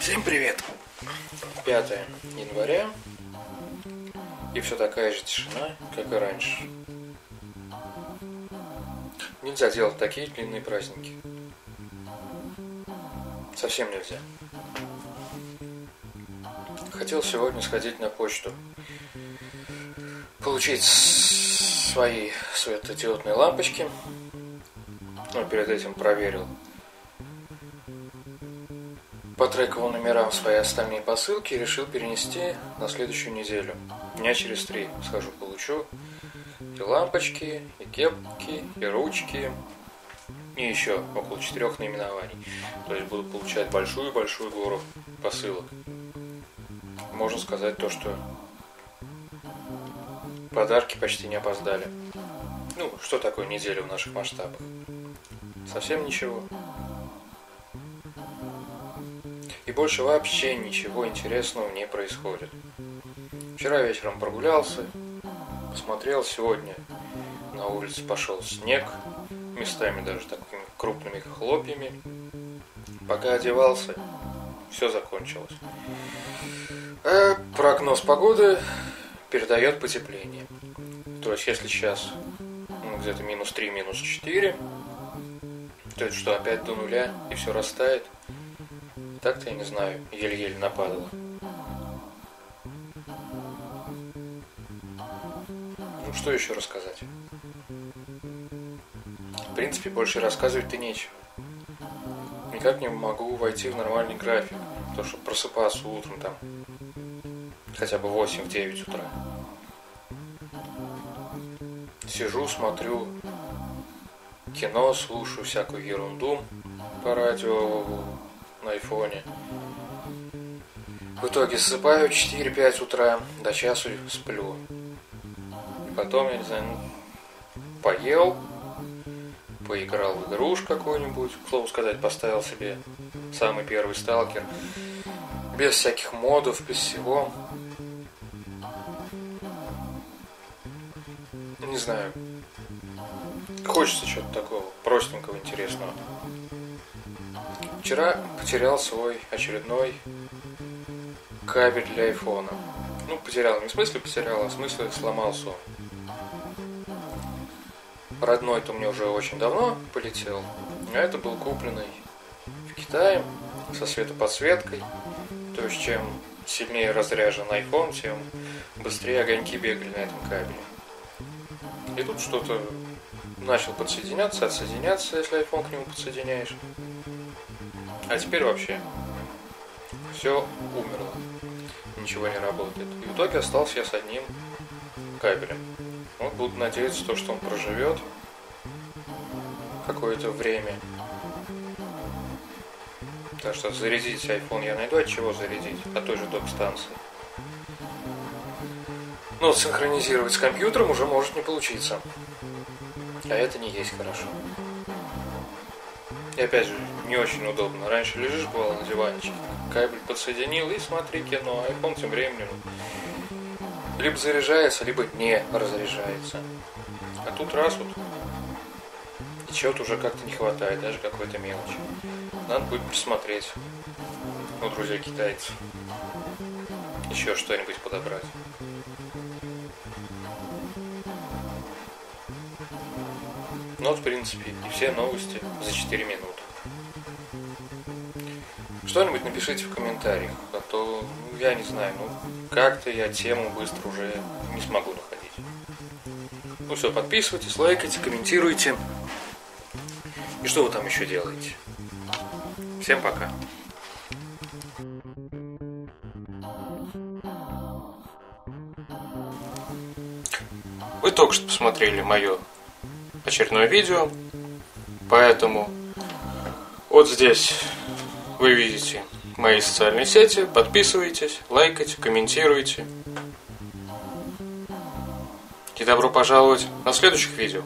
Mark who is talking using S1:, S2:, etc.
S1: Всем привет! 5 января и все такая же тишина, как и раньше. Нельзя делать такие длинные праздники. Совсем нельзя. Хотел сегодня сходить на почту. Получить свои светодиодные лампочки. Но перед этим проверил по трековым номерам свои остальные посылки решил перенести на следующую неделю. Дня через три схожу, получу и лампочки, и кепки, и ручки, и еще около четырех наименований. То есть буду получать большую-большую гору посылок. Можно сказать то, что подарки почти не опоздали. Ну, что такое неделя в наших масштабах? Совсем ничего. И больше вообще ничего интересного не происходит. Вчера вечером прогулялся, посмотрел сегодня. На улице пошел снег, местами даже такими крупными хлопьями. Пока одевался, все закончилось. А прогноз погоды передает потепление. То есть, если сейчас ну, где-то минус 3, минус 4, то есть, что опять до нуля и все растает. Так-то я не знаю, еле-еле нападало. Ну что еще рассказать? В принципе, больше рассказывать-то нечего. Никак не могу войти в нормальный график. То, что просыпаться утром там хотя бы 8-9 утра. Сижу, смотрю кино, слушаю всякую ерунду по радио, на айфоне. В итоге засыпаю 4-5 утра, до часу сплю. И потом, я не знаю, ну, поел, поиграл в игрушку какую-нибудь, к слову сказать, поставил себе самый первый сталкер, без всяких модов, без всего. Не знаю. Хочется чего-то такого простенького, интересного. Вчера потерял свой очередной кабель для айфона. Ну, потерял, не в смысле потерял, а в смысле сломался. Родной-то меня уже очень давно полетел, а это был купленный в Китае со светоподсветкой. То есть, чем сильнее разряжен iPhone, тем быстрее огоньки бегали на этом кабеле. И тут что-то начал подсоединяться, отсоединяться, если iPhone к нему подсоединяешь. А теперь вообще все умерло. Ничего не работает. И в итоге остался я с одним кабелем. Вот буду надеяться, то, что он проживет какое-то время. Так что зарядить iPhone я найду, от чего зарядить, от той же док-станции. Но синхронизировать с компьютером уже может не получиться. А это не есть хорошо. И опять же, не очень удобно. Раньше лежишь, бывало, на диванчике, кабель подсоединил и смотри кино, а iPhone тем временем либо заряжается, либо не разряжается. А тут раз вот, и чего-то уже как-то не хватает, даже какой-то мелочи. Надо будет присмотреть у друзей китайцев. Еще что-нибудь подобрать. Ну в принципе, и все новости за 4 минуты. Что-нибудь напишите в комментариях, а то, ну, я не знаю, ну, как-то я тему быстро уже не смогу находить. Ну все, подписывайтесь, лайкайте, комментируйте. И что вы там еще делаете? Всем пока. Вы только что посмотрели мое очередное видео. Поэтому вот здесь вы видите мои социальные сети. Подписывайтесь, лайкайте, комментируйте. И добро пожаловать на следующих видео.